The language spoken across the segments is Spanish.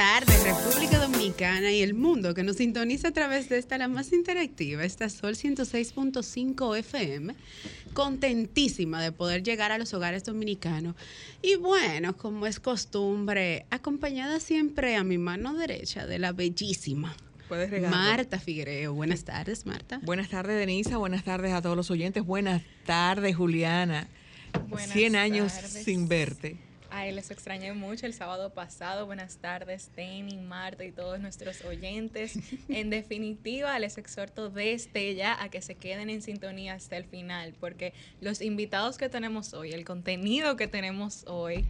Tardes, República Dominicana y el mundo que nos sintoniza a través de esta, la más interactiva, esta Sol 106.5 FM. Contentísima de poder llegar a los hogares dominicanos. Y bueno, como es costumbre, acompañada siempre a mi mano derecha de la bellísima. Marta Figuereo. Buenas tardes, Marta. Buenas tardes, Denisa. Buenas tardes a todos los oyentes. Buenas tardes, Juliana. Buenas 100 años tardes. sin verte. Ay, les extrañé mucho el sábado pasado. Buenas tardes, Tenny, Marta y todos nuestros oyentes. En definitiva, les exhorto desde ya a que se queden en sintonía hasta el final, porque los invitados que tenemos hoy, el contenido que tenemos hoy,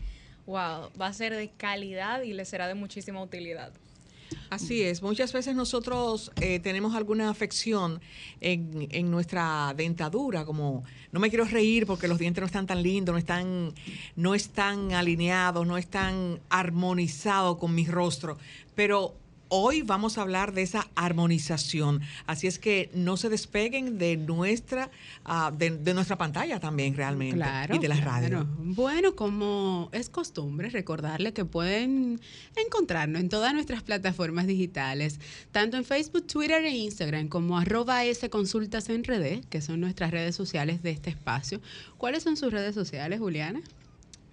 wow, va a ser de calidad y les será de muchísima utilidad. Así es, muchas veces nosotros eh, tenemos alguna afección en, en nuestra dentadura, como no me quiero reír porque los dientes no están tan lindos, no están, no están alineados, no están armonizados con mi rostro, pero hoy vamos a hablar de esa armonización, así es que no se despeguen de nuestra, ah, de, de nuestra pantalla también realmente Claro. y de la claro. radio. Bueno, como es costumbre, recordarle que pueden encontrarnos en todas nuestras plataformas digitales, tanto en Facebook, Twitter e Instagram, como arroba S Consultas en Red, que son nuestras redes sociales de este espacio. ¿Cuáles son sus redes sociales, Juliana?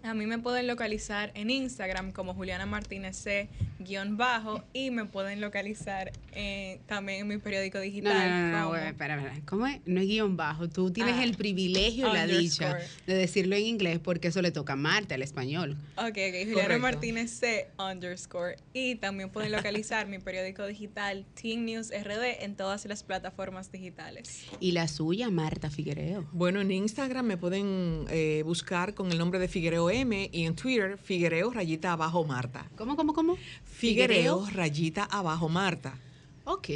A mí me pueden localizar en Instagram como Juliana Martínez C guion bajo y me pueden localizar eh, también en mi periódico No, digital. no, no, no, como- güey, espera, espera. ¿Cómo es? No es guion bajo. Tú tienes Ah, el privilegio y la dicha de decirlo en inglés porque eso le toca a Marta, el español. Ok, ok, Juliana Correcto. Martínez C underscore. Y también pueden localizar mi periódico digital Teen News RD en todas las plataformas digitales. Y la suya, Marta Figuereo. Bueno, en Instagram me pueden eh, buscar con el nombre de Figuereo M y en Twitter Figuereo rayita abajo Marta. ¿Cómo, cómo, cómo? Figuereo rayita abajo Marta. Ok,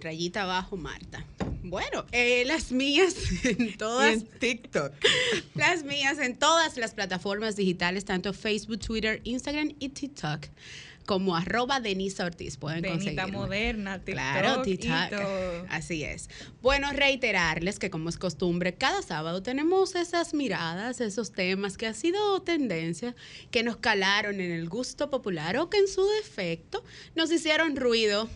rayita abajo, Marta. Bueno, eh, las mías en todas, en TikTok. las mías en todas las plataformas digitales, tanto Facebook, Twitter, Instagram y TikTok, como arroba Denisa Ortiz. Pueden conseguirme. moderna, TikTok Claro, TikTok. todo. Así es. Bueno, reiterarles que como es costumbre, cada sábado tenemos esas miradas, esos temas que ha sido tendencia, que nos calaron en el gusto popular o que en su defecto nos hicieron ruido.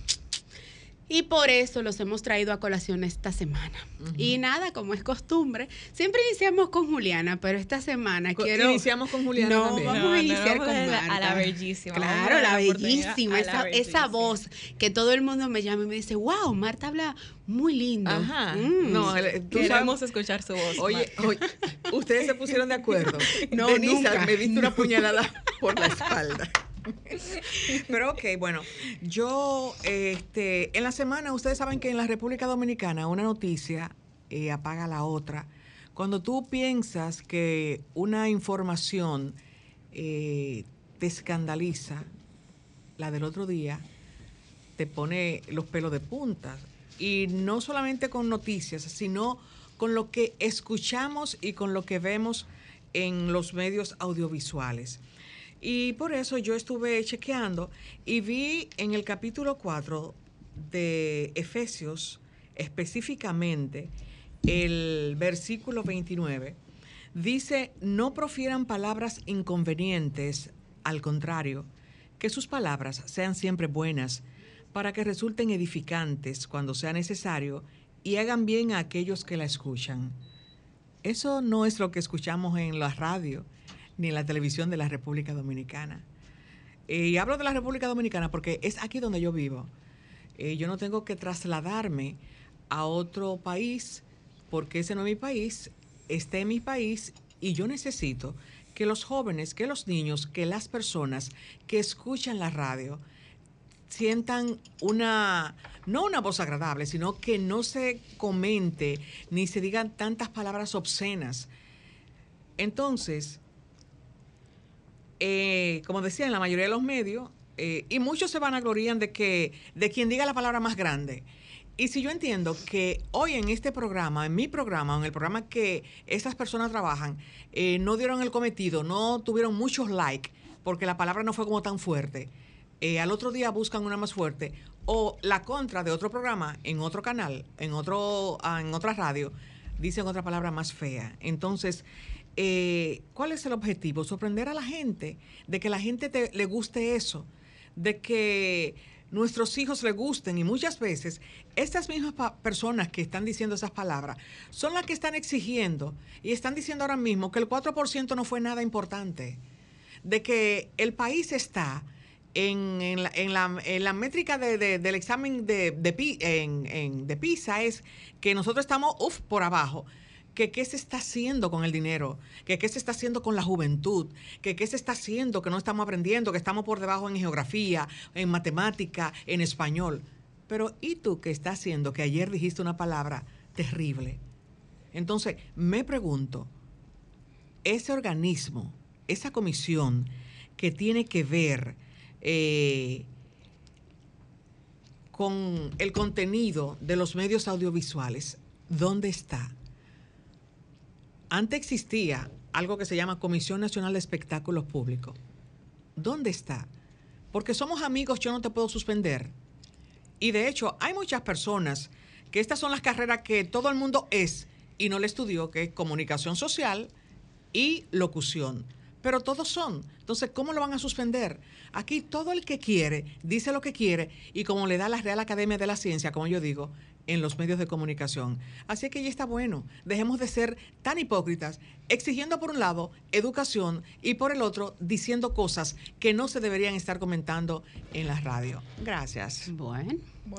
Y por eso los hemos traído a colación esta semana. Y nada, como es costumbre, siempre iniciamos con Juliana, pero esta semana Co- quiero... iniciamos con Juliana no, también. vamos No, a no, iniciar vamos con a la- a la Marta. bellísima, Claro, la la bellísima, a esa, la esa bellísima. voz que todo el mundo me llama y me dice, wow, Marta habla muy lindo. Ajá. Mm. No, el- tú Queremos sabes- escuchar su voz. Oye, Marta. oye, ustedes se pusieron de acuerdo. No, Denisa, nunca. me diste una puñalada por la espalda. Pero ok, bueno, yo, este, en la semana, ustedes saben que en la República Dominicana una noticia eh, apaga la otra. Cuando tú piensas que una información eh, te escandaliza, la del otro día te pone los pelos de punta. Y no solamente con noticias, sino con lo que escuchamos y con lo que vemos en los medios audiovisuales. Y por eso yo estuve chequeando y vi en el capítulo 4 de Efesios, específicamente el versículo 29, dice, no profieran palabras inconvenientes, al contrario, que sus palabras sean siempre buenas, para que resulten edificantes cuando sea necesario y hagan bien a aquellos que la escuchan. Eso no es lo que escuchamos en la radio ni en la televisión de la República Dominicana. Eh, y hablo de la República Dominicana porque es aquí donde yo vivo. Eh, yo no tengo que trasladarme a otro país porque ese no es mi país, está en mi país y yo necesito que los jóvenes, que los niños, que las personas que escuchan la radio sientan una, no una voz agradable, sino que no se comente ni se digan tantas palabras obscenas Entonces, eh, como decía, en la mayoría de los medios, eh, y muchos se van a gloriar de que de quien diga la palabra más grande. Y si yo entiendo que hoy en este programa, en mi programa, en el programa que estas personas trabajan, eh, no dieron el cometido, no tuvieron muchos likes, porque la palabra no fue como tan fuerte, eh, al otro día buscan una más fuerte, o la contra de otro programa en otro canal, en, otro, ah, en otra radio, dicen otra palabra más fea. Entonces, eh, ¿cuál es el objetivo? Sorprender a la gente, de que la gente te, le guste eso, de que nuestros hijos le gusten y muchas veces estas mismas personas que están diciendo esas palabras son las que están exigiendo y están diciendo ahora mismo que el 4% no fue nada importante, de que el país está en, la, métrica de- de- del examen de PISA es que nosotros estamos uf, por abajo que qué se está haciendo con el dinero, que qué se está haciendo con la juventud, que qué se está haciendo, que no estamos aprendiendo, que estamos por debajo en geografía, en matemática, en español. Pero ¿y tú qué estás haciendo? Que ayer dijiste una palabra terrible. Entonces, me pregunto, ese organismo, esa comisión que tiene que ver eh, con el contenido de los medios audiovisuales, ¿dónde está? Antes existía algo que se llama Comisión Nacional de Espectáculos Públicos. ¿Dónde está? Porque somos amigos, yo no te puedo suspender. Y de hecho, hay muchas personas que estas son las carreras que todo el mundo es y no le estudió, que es comunicación social y locución. Pero todos son. Entonces, ¿cómo lo van a suspender? Aquí todo el que quiere dice lo que quiere y como le da la Real Academia de la Ciencia, como yo digo, en los medios de comunicación. Así que ya está bueno. Dejemos de ser tan hipócritas, exigiendo por un lado educación y por el otro diciendo cosas que no se deberían estar comentando en la radio. Gracias. Bueno, Wow.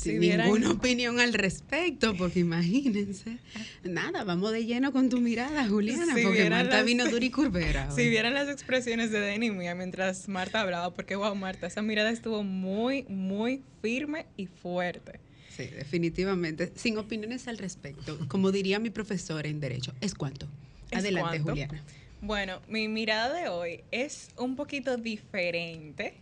Sin Si vieran- ninguna opinión al respecto, porque imagínense. Nada, vamos de lleno con tu mirada, Juliana, Si porque Marta las- vino dura y curvera. Si vieran las expresiones de Denny mía mientras Marta hablaba, porque wow, Marta, esa mirada estuvo muy, muy firme y fuerte. Sí, definitivamente. Sin opiniones al respecto. Como diría mi profesora en Derecho, ¿es cuánto? ¿Es Adelante, cuánto? Juliana. Bueno, mi mirada de hoy es un poquito diferente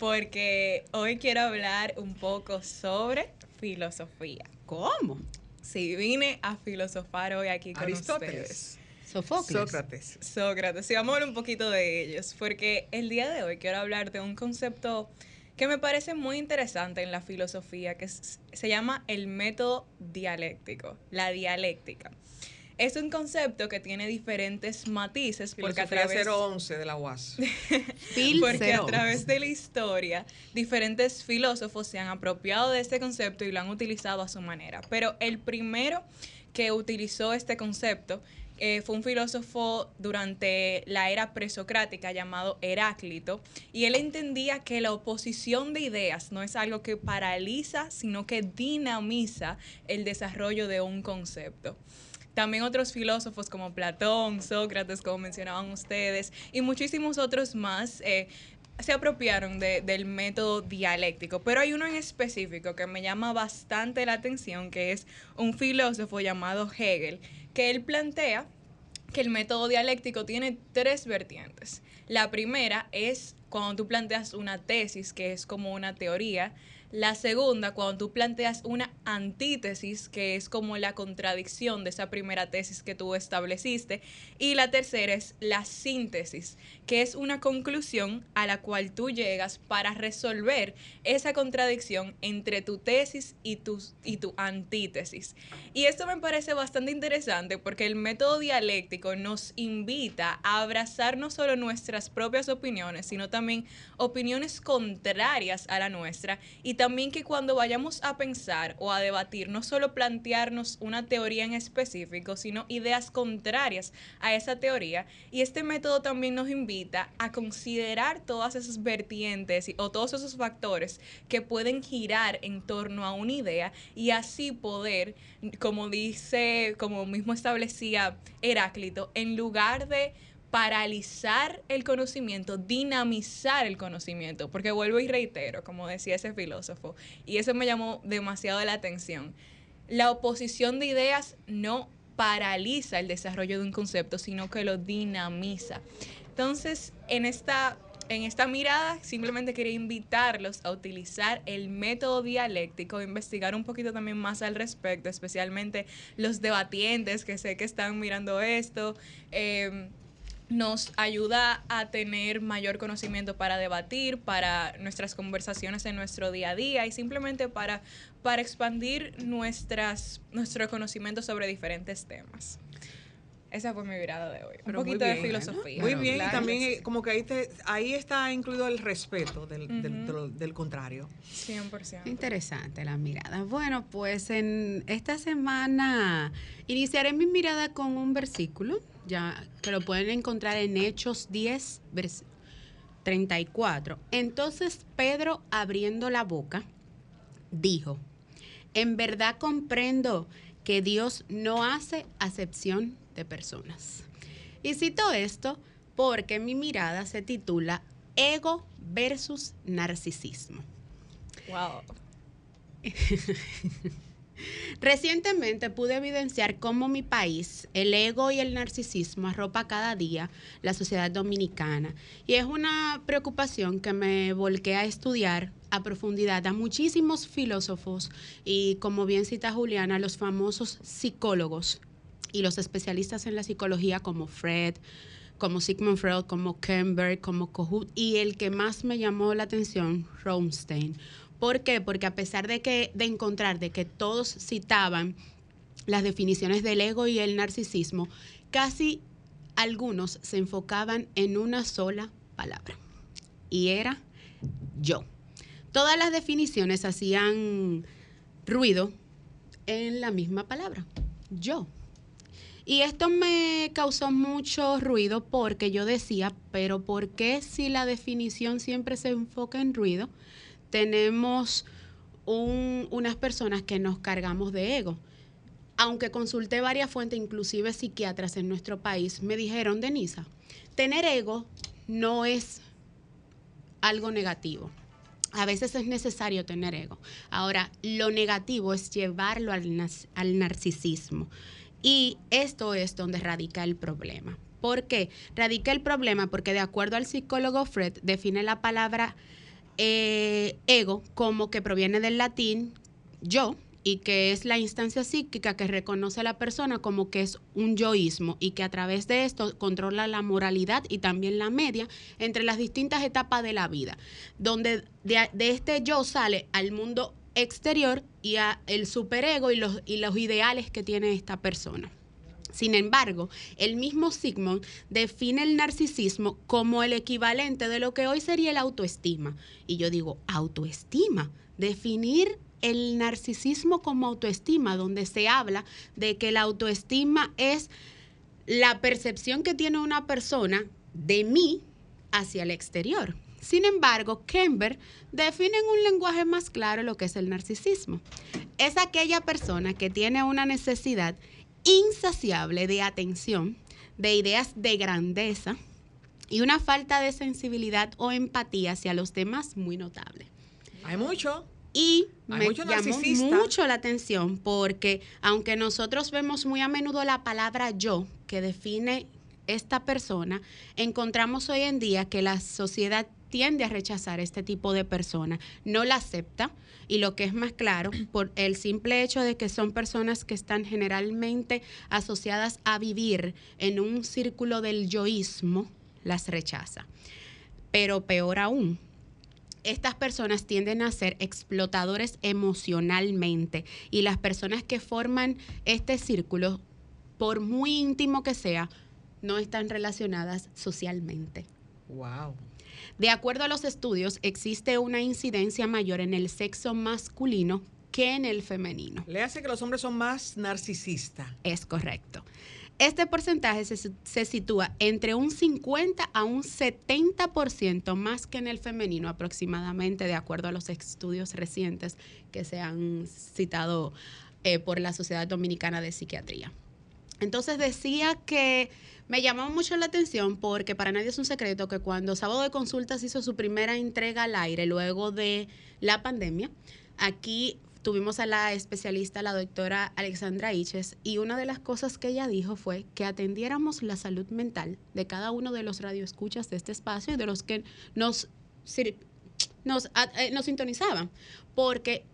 porque hoy quiero hablar un poco sobre filosofía. ¿Cómo? Sí, vine a filosofar hoy aquí con ustedes. Sofocles. Sócrates. Sócrates, sí, vamos a hablar un poquito de ellos, porque el día de hoy quiero hablar de un concepto que me parece muy interesante en la filosofía, que se llama el método dialéctico, la dialéctica. Es un concepto que tiene diferentes matices porque a través 011 de la UAS. Porque a través de la historia diferentes filósofos se han apropiado de este concepto y lo han utilizado a su manera. Pero el primero que utilizó este concepto eh, fue un filósofo durante la era presocrática llamado Heráclito y él entendía que la oposición de ideas no es algo que paraliza, sino que dinamiza el desarrollo de un concepto. También otros filósofos como Platón, Sócrates, como mencionaban ustedes, y muchísimos otros más eh, se apropiaron de- del método dialéctico. Pero hay uno en específico que me llama bastante la atención, que es un filósofo llamado Hegel, que él plantea que el método dialéctico tiene tres vertientes. La primera es cuando tú planteas una tesis, que es como una teoría. La segunda, cuando tú planteas una antítesis, que es como la contradicción de esa primera tesis que tú estableciste. Y la tercera es la síntesis, que es una conclusión a la cual tú llegas para resolver esa contradicción entre tu tesis y tu, y tu antítesis. Y esto me parece bastante interesante porque el método dialéctico nos invita a abrazar no solo nuestras propias opiniones, sino también opiniones contrarias a la nuestra también que cuando vayamos a pensar o a debatir, no solo plantearnos una teoría en específico, sino ideas contrarias a esa teoría. Y este método también nos invita a considerar todas esas vertientes o todos esos factores que pueden girar en torno a una idea y así poder, como dice, como mismo establecía Heráclito, en lugar de paralizar el conocimiento, dinamizar el conocimiento, porque vuelvo y reitero, como decía ese filósofo, y eso me llamó demasiado la atención. La oposición de ideas no paraliza el desarrollo de un concepto, sino que lo dinamiza. Entonces, en esta en esta mirada simplemente quería invitarlos a utilizar el método dialéctico, investigar un poquito también más al respecto, especialmente los debatientes que sé que están mirando esto. Em, nos ayuda a tener mayor conocimiento para debatir, para nuestras conversaciones en nuestro día a día y simplemente para, para expandir nuestras, nuestro conocimiento sobre diferentes temas. Esa fue mi mirada de hoy. un poquito de filosofía. Muy bien, y también eh, como que ahí, ahí está incluido el respeto del, del, contrario. 100%. Interesante la mirada. Bueno, pues en esta semana iniciaré mi mirada con un versículo, ya que lo pueden encontrar en Hechos 10, 34. Entonces Pedro, abriendo la boca, dijo, en verdad comprendo que Dios no hace acepción de personas. Y cito esto porque mi mirada se titula Ego versus Narcisismo. Wow. Recientemente pude evidenciar cómo mi país, el ego y el narcisismo arropa cada día la sociedad dominicana. Y es una preocupación que me volqué a estudiar a profundidad a muchísimos filósofos y, como bien cita Juliana, los famosos psicólogos y los especialistas en la psicología como Fred, como Sigmund Freud, como Kemberg, como Kohut y el que más me llamó la atención, Romstein. ¿Por qué? Porque a pesar de que de encontrar de que todos citaban las definiciones del ego y el narcisismo, casi algunos se enfocaban en una sola palabra y era yo. Todas las definiciones hacían ruido en la misma palabra, yo. Y esto me causó mucho ruido porque yo decía, pero ¿por qué si la definición siempre se enfoca en ruido, tenemos unas personas que nos cargamos de ego? Aunque consulté varias fuentes, inclusive psiquiatras en nuestro país, me dijeron, Denisa, tener ego no es algo negativo. A veces es necesario tener ego. Ahora, lo negativo es llevarlo al, al narcisismo. Y esto es donde radica el problema. ¿Por qué? Radica el problema porque de acuerdo al psicólogo Fred define la palabra eh, ego como que proviene del latín yo y que es la instancia psíquica que reconoce a la persona como que es un yoísmo y que a través de esto controla la moralidad y también la media entre las distintas etapas de la vida, donde de, de este yo sale al mundo exterior y a el superego y los, y los ideales que tiene esta persona. Sin embargo, el mismo Sigmund define el narcisismo como el equivalente de lo que hoy sería la autoestima. Y yo digo, autoestima, definir el narcisismo como autoestima, donde se habla de que la autoestima es la percepción que tiene una persona de mí hacia el exterior. Sin embargo, Kember define en un lenguaje más claro lo que es el narcisismo. Es aquella persona que tiene una necesidad insaciable de atención, de ideas de grandeza y una falta de sensibilidad o empatía hacia los demás muy notable. Hay mucho. Y me llamó mucho la atención porque aunque nosotros vemos muy a menudo la palabra yo que define esta persona, encontramos hoy en día que la sociedad tiende a rechazar este tipo de persona, no la acepta y lo que es más claro, por el simple hecho de que son personas que están generalmente asociadas a vivir en un círculo del yoísmo, las rechaza. Pero peor aún, estas personas tienden a ser explotadores emocionalmente y las personas que forman este círculo, por muy íntimo que sea, no están relacionadas socialmente. Wow. De acuerdo a los estudios, existe una incidencia mayor en el sexo masculino que en el femenino. Le hace que los hombres son más narcisistas. Es correcto. Este porcentaje se, sitúa entre un 50 a un 70% más que en el femenino aproximadamente, de acuerdo a los estudios recientes que se han citado eh, por la Sociedad Dominicana de Psiquiatría. Entonces decía que me llamó mucho la atención porque para nadie es un secreto que cuando Sábado de Consultas hizo su primera entrega al aire luego de la pandemia, aquí tuvimos a la especialista, la doctora Alexandra Iches, y una de las cosas que ella dijo fue que atendiéramos la salud mental de cada uno de los radioescuchas de este espacio y de los que nos, nos, eh, nos sintonizaban. Porque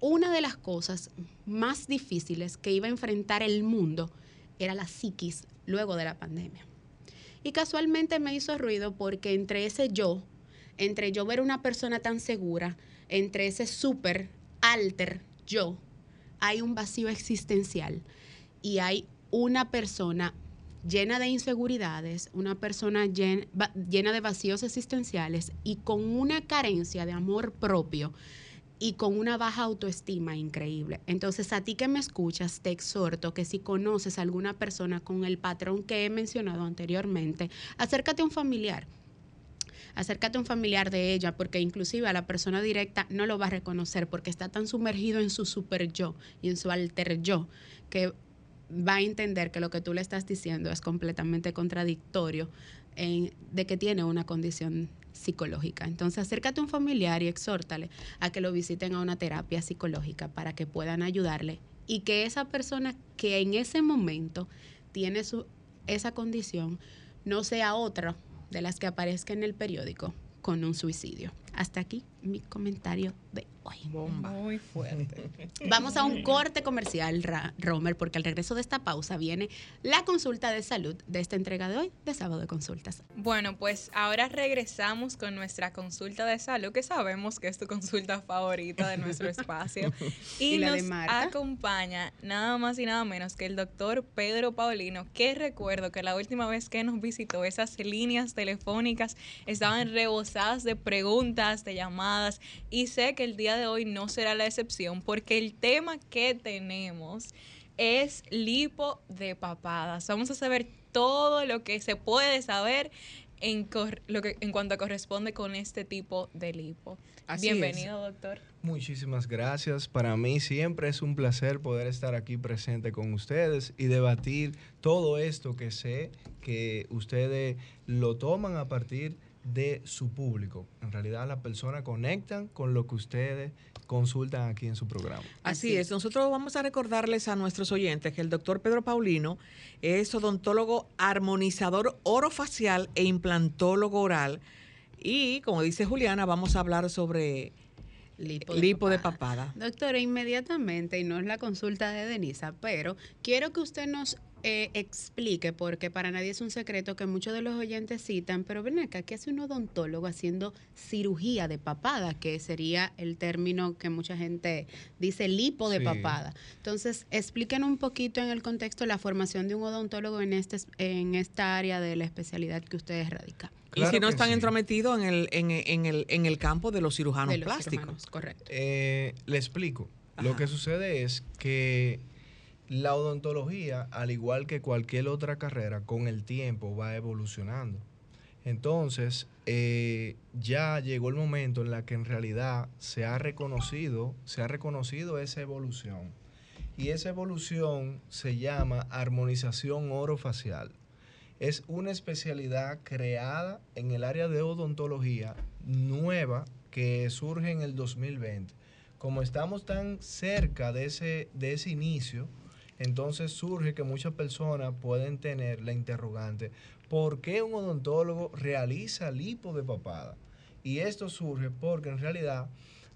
una de las cosas más difíciles que iba a enfrentar el mundo era la psiquis luego de la pandemia. Y casualmente me hizo ruido porque entre ese yo, entre yo ver una persona tan segura, entre ese súper alter yo, hay un vacío existencial y hay una persona llena de inseguridades, una persona llena, llena de vacíos existenciales y con una carencia de amor propio y con una baja autoestima increíble. Entonces, a ti que me escuchas, te exhorto que si conoces a alguna persona con el patrón que he mencionado anteriormente, acércate a un familiar. Acércate a un familiar de ella, porque inclusive a la persona directa no lo va a reconocer porque está tan sumergido en su super yo y en su alter yo que va a entender que lo que tú le estás diciendo es completamente contradictorio de que tiene una condición psicológica. Entonces, acércate a un familiar y exhórtale a que lo visiten a una terapia psicológica para que puedan ayudarle y que esa persona que en ese momento tiene su, esa condición no sea otra de las que aparezca en el periódico con un suicidio. Hasta aquí mi comentario de hoy. Bomba. Muy fuerte. Vamos a un corte comercial, Romer, porque al regreso de esta pausa viene la consulta de salud de esta entrega de hoy de Sábado de Consultas. Bueno, pues ahora regresamos con nuestra consulta de salud, que sabemos que es tu consulta favorita de nuestro espacio. Y, nos acompaña nada más y nada menos que el doctor Pedro Paulino, que recuerdo que la última vez que nos visitó esas líneas telefónicas estaban rebosadas de preguntas de llamadas y sé que el día de hoy no será la excepción porque el tema que tenemos es lipo de papadas. Vamos a saber todo lo que se puede saber en, lo que, en cuanto corresponde con este tipo de lipo. Bienvenido, doctor. Muchísimas gracias. Para mí siempre es un placer poder estar aquí presente con ustedes y debatir todo esto que sé que ustedes lo toman a partir de su público. En realidad las personas conectan con lo que ustedes consultan aquí en su programa. Así, es. Nosotros vamos a recordarles a nuestros oyentes que el doctor Pedro Paulino es odontólogo armonizador orofacial e implantólogo oral. Y como dice Juliana, vamos a hablar sobre Lipo de, papada. Doctora, inmediatamente, y no es la consulta de Denisa, pero quiero que usted nos eh, explique, porque para nadie es un secreto que muchos de los oyentes citan, pero ven acá, ¿qué hace un odontólogo haciendo cirugía de papada? Que sería el término que mucha gente dice lipo de papada. Entonces, explíquenos un poquito en el contexto la formación de un odontólogo en, este, en esta área de la especialidad que ustedes radican. y si no están entrometidos en el, en, el, en el campo de los cirujanos plásticos. correcto. Eh, le explico. Lo que sucede es que la odontología, al igual que cualquier otra carrera, con el tiempo va evolucionando. Entonces, eh, ya llegó el momento en la que en realidad se ha reconocido, se ha reconocido esa evolución. Y esa evolución se llama armonización orofacial. Es una especialidad creada en el área de odontología nueva que surge en el 2020. Como estamos tan cerca de ese, de ese inicio, entonces surge que muchas personas pueden tener la interrogante, ¿por qué un odontólogo realiza lipo de papada? Y esto surge porque en realidad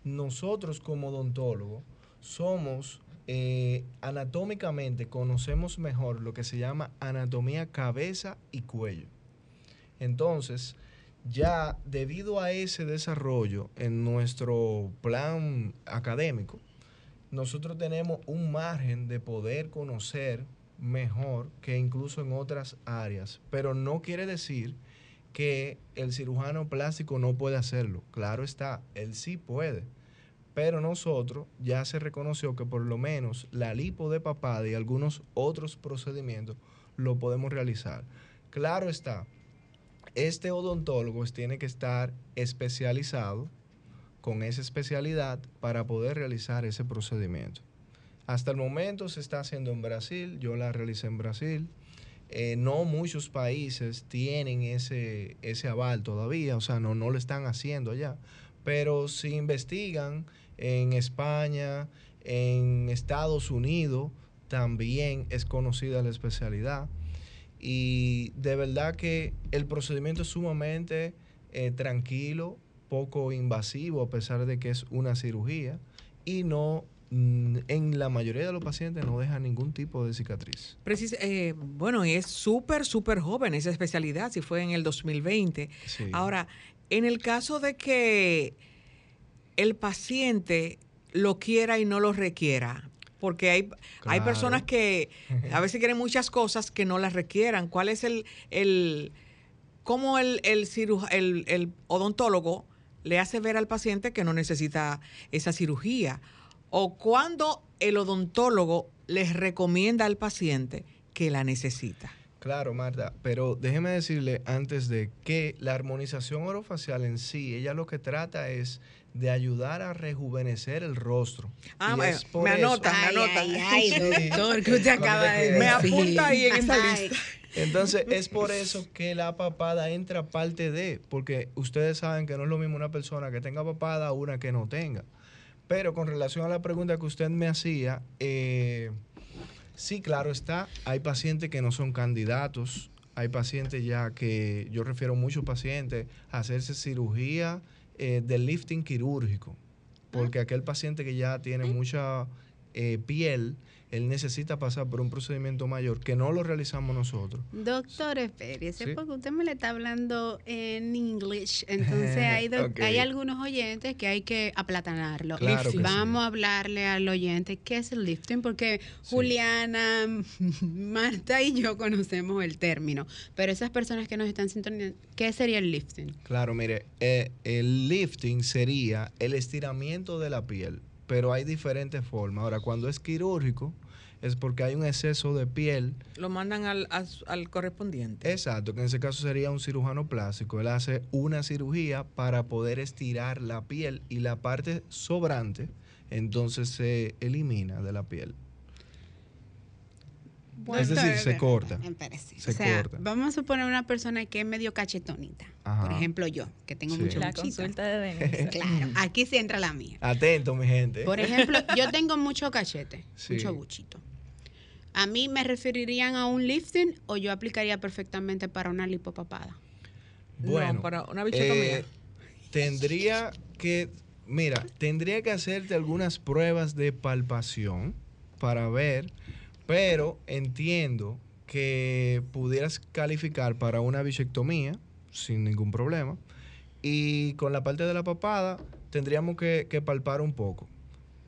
nosotros como odontólogos somos eh, anatómicamente, conocemos mejor lo que se llama anatomía cabeza y cuello. Entonces, ya debido a ese desarrollo en nuestro plan académico, nosotros tenemos un margen de poder conocer mejor que incluso en otras áreas, pero no quiere decir que el cirujano plástico no puede hacerlo. Claro está, él sí puede. Pero nosotros ya se reconoció que por lo menos la lipo de papada y algunos otros procedimientos lo podemos realizar. Claro está, este odontólogo tiene que estar especializado con esa especialidad para poder realizar ese procedimiento. Hasta el momento se está haciendo en Brasil, yo la realicé en Brasil. Eh, no muchos países tienen ese, ese aval todavía, o sea, no, no lo están haciendo allá. Pero si investigan en España, en Estados Unidos también es conocida la especialidad. Y de verdad que el procedimiento es sumamente eh, tranquilo, poco invasivo, a pesar de que es una cirugía, y no mm, en la mayoría de los pacientes no deja ningún tipo de cicatriz. Precis- eh, bueno, y es súper, súper joven esa especialidad, si fue en el 2020. Sí. Ahora, en el caso de que el paciente lo quiera y no lo requiera, porque hay, hay personas que a veces quieren muchas cosas que no las requieran. ¿Cuál es el, el cómo el, el, ciruja- el, el odontólogo le hace ver al paciente que no necesita esa cirugía? ¿O cuándo el odontólogo les recomienda al paciente que la necesita? Claro, Marta, pero déjeme decirle antes de que la armonización orofacial en sí, ella lo que trata es de ayudar a rejuvenecer el rostro. Ah, me- me anota. Ay, anota. ay, ay, Sí. doctor, que usted Cuando acaba de quiera. Me apunta ahí en esa Ay. lista. Entonces, es por eso que la papada entra parte de, porque ustedes saben que no es lo mismo una persona que tenga papada a una que no tenga. Pero con relación a la pregunta que usted me hacía, eh, sí, claro está, hay pacientes que no son candidatos, hay pacientes ya que, yo refiero a muchos pacientes a hacerse cirugía eh, de lifting quirúrgico, porque aquel paciente que ya tiene mucha eh, piel, él necesita pasar por un procedimiento mayor que no lo realizamos nosotros. Doctor, espérese, Sí. porque usted me le está hablando en English. Entonces hay, hay algunos oyentes que hay que aplatanarlo. Claro que sí. Vamos a hablarle al oyente qué es el lifting, porque Sí. Juliana, Marta y yo conocemos el término. Pero esas personas que nos están sintonizando, ¿qué sería el lifting? Claro, mire, eh, el lifting sería el estiramiento de la piel, pero hay diferentes formas. Ahora, cuando es quirúrgico, es porque hay un exceso de piel. Lo mandan al, al- al correspondiente. Exacto, que en ese caso sería un cirujano plástico. Él hace una cirugía para poder estirar la piel y la parte sobrante, entonces se elimina de la piel. Es decir, se corta. Se o sea, corta. vamos a suponer una persona que es medio cachetonita. Ajá. Por ejemplo, yo, que tengo Sí. mucho La buchito. consulta de Denise. Claro, aquí sí entra la mía. Atento, mi gente. Por ejemplo, yo tengo mucho cachete, Sí. mucho buchito. ¿A mí me referirían a un lifting o yo aplicaría perfectamente para una lipopapada? Bueno, no, para una bichectomía. eh, tendría que, mira, tendría que hacerte algunas pruebas de palpación para ver, pero entiendo que pudieras calificar para una bichectomía sin ningún problema. Y con la parte de la papada tendríamos que, que palpar un poco.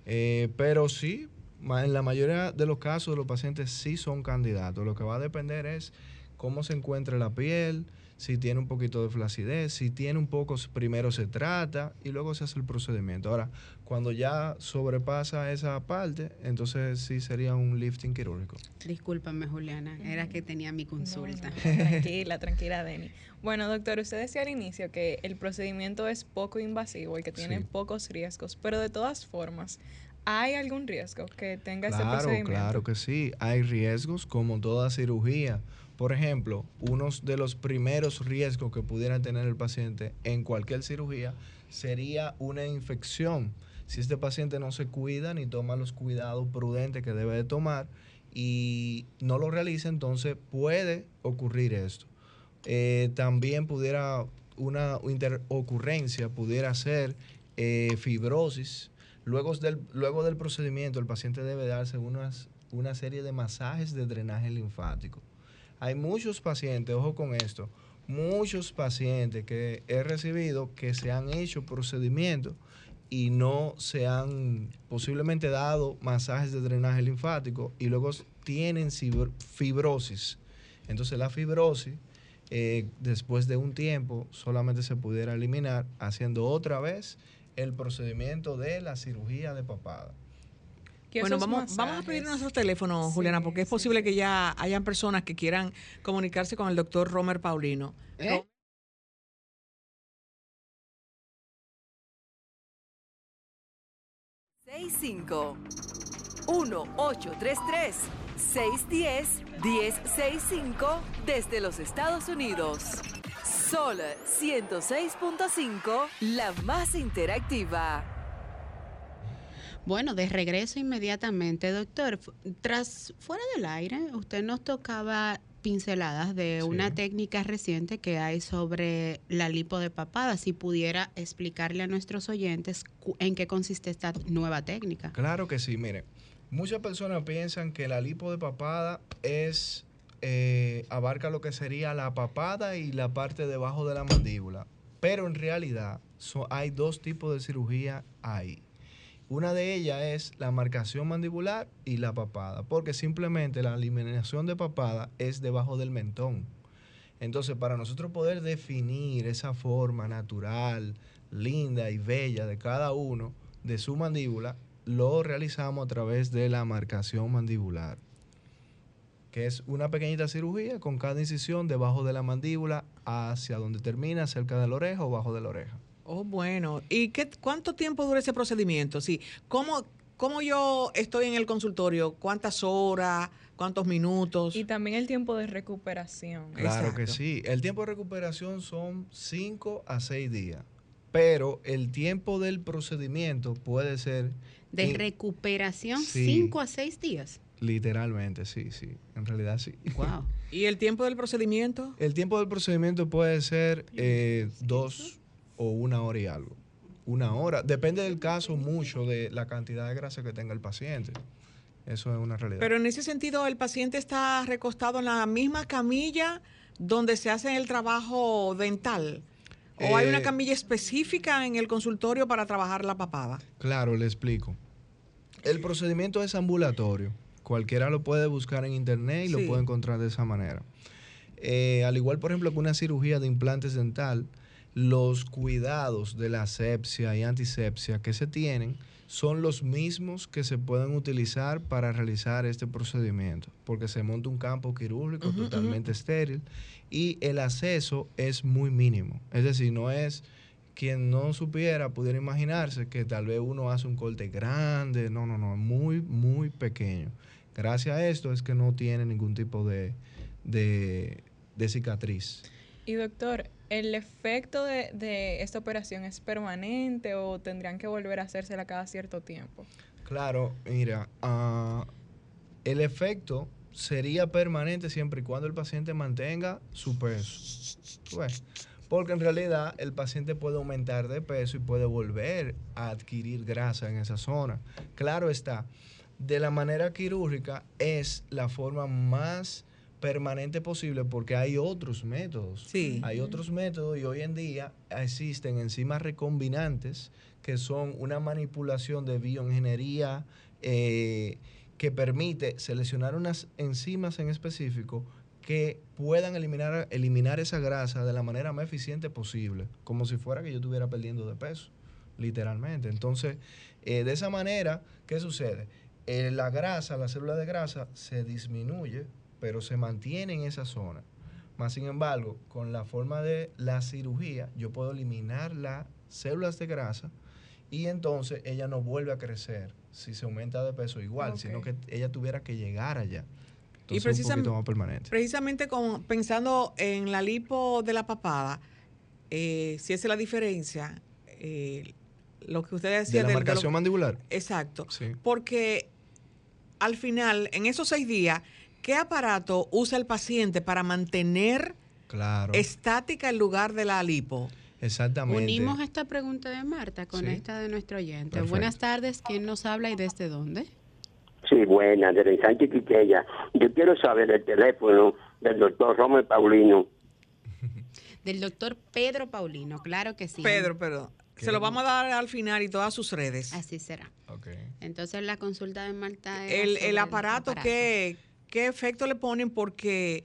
Eh, pero sí, en la mayoría de los casos los pacientes sí son candidatos. Lo que va a depender es cómo se encuentra la piel, si tiene un poquito de flacidez, si tiene un poco, primero se trata y luego se hace el procedimiento. Ahora, cuando ya sobrepasa esa parte, entonces sí sería un lifting quirúrgico. Discúlpame, Juliana, era que tenía mi consulta. No, no, tranquila, tranquila, Denny. Bueno, doctor, usted decía al inicio que el procedimiento es poco invasivo y que tiene Sí. pocos riesgos, pero de todas formas, ¿hay algún riesgo que tenga ese Claro, procedimiento? claro que sí. Hay riesgos como toda cirugía. Por ejemplo, uno de los primeros riesgos que pudiera tener el paciente en cualquier cirugía sería una infección. Si este paciente no se cuida ni toma los cuidados prudentes que debe de tomar y no lo realiza, entonces puede ocurrir esto. Eh, también pudiera una interocurrencia, pudiera ser eh, fibrosis. Luego del, luego del procedimiento, el paciente debe darse unas, una serie de masajes de drenaje linfático. Hay muchos pacientes, ojo con esto, muchos pacientes que he recibido que se han hecho procedimientos y no se han posiblemente dado masajes de drenaje linfático y luego tienen fibrosis. Entonces la fibrosis, eh, después de un tiempo, solamente se pudiera eliminar haciendo otra vez el procedimiento de la cirugía de papada. Bueno, vamos, vamos a pedir nuestros teléfonos, Sí, Juliana, porque es sí, posible sí. que ya hayan personas que quieran comunicarse con el doctor Romer Paulino. ¿Eh? Seis cinco 1-833 610 1065 desde los Estados Unidos. Sol 106.5, la más interactiva. Bueno, de regreso inmediatamente, doctor. Tras fuera del aire, usted nos tocaba pinceladas de Sí. una técnica reciente que hay sobre la lipo de papada. Si pudiera explicarle a nuestros oyentes en qué consiste esta nueva técnica. Claro que sí, mire. Muchas personas piensan que la lipo de papada es eh, abarca lo que sería la papada y la parte debajo de la mandíbula. Pero en realidad so- hay dos tipos de cirugía ahí. Una de ellas es la marcación mandibular y la papada, porque simplemente la eliminación de papada es debajo del mentón. Entonces, para nosotros poder definir esa forma natural, linda y bella de cada uno de su mandíbula, lo realizamos a través de la marcación mandibular, que es una pequeñita cirugía con cada incisión debajo de la mandíbula hacia donde termina, cerca de la oreja o bajo de la oreja. Oh, bueno. ¿Y qué, cuánto tiempo dura ese procedimiento? Sí. ¿Cómo, ¿Cómo yo estoy en el consultorio? ¿Cuántas horas? ¿Cuántos minutos? Y también el tiempo de recuperación. Claro que sí. El tiempo de recuperación son 5 a 6 días, pero el tiempo del procedimiento puede ser De recuperación, Sí. 5 a 6 días. literalmente, sí, sí. En realidad sí. Wow. ¿Y el tiempo del procedimiento? El tiempo del procedimiento puede ser eh, dos o una hora y algo. Una hora. Depende del caso mucho de la cantidad de grasa que tenga el paciente. Eso es una realidad. Pero en ese sentido, el paciente está recostado en la misma camilla donde se hace el trabajo dental. ¿O hay una Eh, camilla específica en el consultorio para trabajar la papada? Claro, le explico. El procedimiento es ambulatorio. Cualquiera lo puede buscar en internet y Sí. lo puede encontrar de esa manera. Eh, al igual, por ejemplo, que una cirugía de implantes dental, los cuidados de la asepsia y antisepsia que se tienen son los mismos que se pueden utilizar para realizar este procedimiento, porque se monta un campo quirúrgico totalmente estéril y el acceso es muy mínimo. Es decir, no es quien no supiera pudiera imaginarse que tal vez uno hace un corte grande, no, no, no, muy, muy pequeño. Gracias a esto es que no tiene ningún tipo de, de, de cicatriz. Y doctor, ¿el efecto de, de esta operación es permanente o tendrían que volver a hacérsela cada cierto tiempo? Claro, mira, ah, el efecto sería permanente siempre y cuando el paciente mantenga su peso. Ves. Porque en realidad el paciente puede aumentar de peso y puede volver a adquirir grasa en esa zona. Claro está, de la manera quirúrgica es la forma más permanente posible porque hay otros métodos. Sí. Hay otros métodos y hoy en día existen enzimas recombinantes que son una manipulación de bioingeniería eh, que permite seleccionar unas enzimas en específico que puedan eliminar, eliminar esa grasa de la manera más eficiente posible, como si fuera que yo estuviera perdiendo de peso, literalmente. Entonces, eh, de esa manera, ¿qué sucede? Eh, la grasa, la célula de grasa se disminuye, pero se mantiene en esa zona. Más sin embargo, con la forma de la cirugía, yo puedo eliminar las células de grasa y entonces ella no vuelve a crecer si se aumenta de peso igual, sino que ella tuviera que llegar allá. Y Entonces, un precisam- poquito más permanente. Precisamente con, pensando en la lipo de la papada, eh, si esa es la diferencia, eh, lo que usted De decía la del- de lo- marcación mandibular. Exacto. Sí. Porque al final, en esos seis días, ¿qué aparato usa el paciente para mantener Claro. estática el lugar de la lipo? Exactamente. Unimos esta pregunta de Marta con Sí. esta de nuestro oyente. Perfecto. Buenas tardes, ¿quién nos habla y desde dónde? Sí, buena, de Sánchez Quiqueya. Yo quiero saber el teléfono del doctor Romer Paulino. Del doctor Pedro Paulino, claro que sí. Pedro, perdón. Se lo vamos a dar al final y todas sus redes. Así será. Ok. Entonces la consulta de Marta era El, aparato, ¿qué, ¿qué efecto le ponen? Porque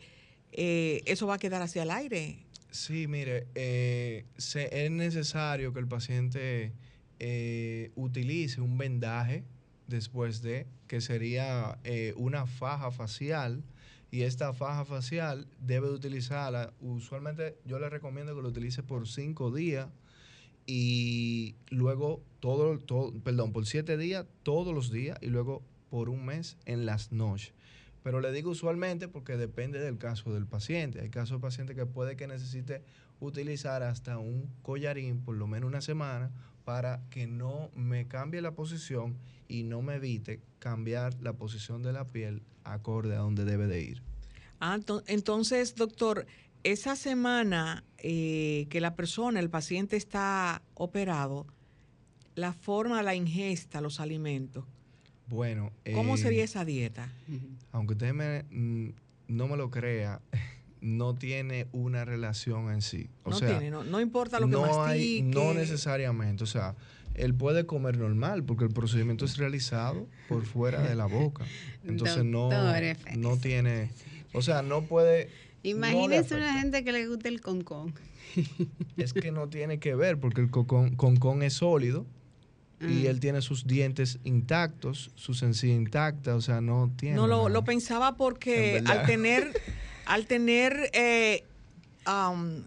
eh, eso va a quedar hacia el aire. Sí, mire, eh, es necesario que el paciente eh, utilice un vendaje después de, que sería eh, una faja facial, y esta faja facial debe de utilizarla, usualmente yo le recomiendo que lo utilice por cinco días y luego todo, todo, perdón, por siete días todos los días y luego por un mes en las noches. Pero le digo usualmente porque depende del caso del paciente. Hay casos de paciente que puede que necesite utilizar hasta un collarín por lo menos una semana para que no me cambie la posición y no me evite cambiar la posición de la piel acorde a donde debe de ir. Ah, ento- entonces, doctor, esa semana eh, que la persona, el paciente está operado, la forma, la ingesta, los alimentos, Bueno, ¿cómo eh, sería esa dieta? aunque usted me, mm, no me lo crea, no tiene una relación en sí. O no sea, tiene, no, no importa lo que no mastique. hay- no necesariamente. O sea, él puede comer normal porque el procedimiento es realizado por fuera de la boca. Entonces no, no tiene, o sea, no puede. no Imagínense una afecta. gente que le guste el concón. Es que no tiene que ver porque el concón es sólido y Mm. él tiene sus dientes intactos, su sencilla intacta, o sea, no tiene. No, lo, pensaba porque al tener, al tener eh, am,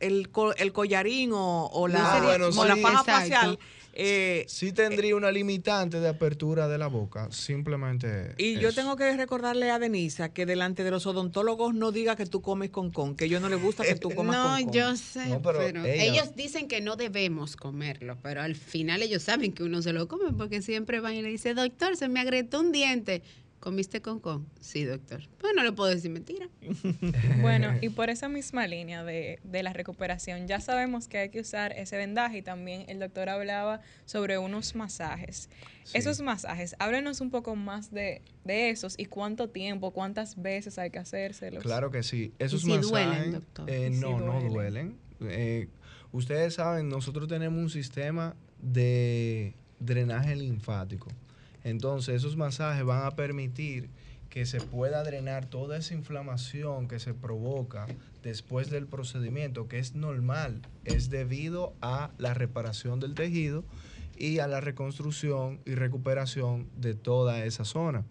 el, co- el collarín o, o la, Ah, bueno, o la sí. faja Exacto. facial, eh, Sí tendría una limitante de apertura de la boca, simplemente. y yo tengo que recordarle a Denisa que delante de los odontólogos no diga que tú comes con con, que ellos no les gusta que tú comas No, con con. yo sé, No, pero pero, ella- ellos dicen que no debemos comerlo, pero al final ellos saben que uno se lo come porque siempre van y le dicen, doctor, se me agrietó un diente. ¿Comiste con con? Sí, doctor. Pues no le puedo decir mentira. Bueno, y por esa misma línea de, de la recuperación, ya sabemos que hay que usar ese vendaje y también el doctor hablaba sobre unos masajes. Sí. Esos masajes, háblenos un poco más de, de esos y cuánto tiempo, cuántas veces hay que hacérselos. Claro que sí. Esos si masajes, duelen, doctor? eh, Y si no, no duelen. duelen. Eh, ustedes saben, nosotros tenemos un sistema de drenaje linfático. Entonces, esos masajes van a permitir que se pueda drenar toda esa inflamación que se provoca después del procedimiento, que es normal, es debido a la reparación del tejido y a la reconstrucción y recuperación de toda esa zona.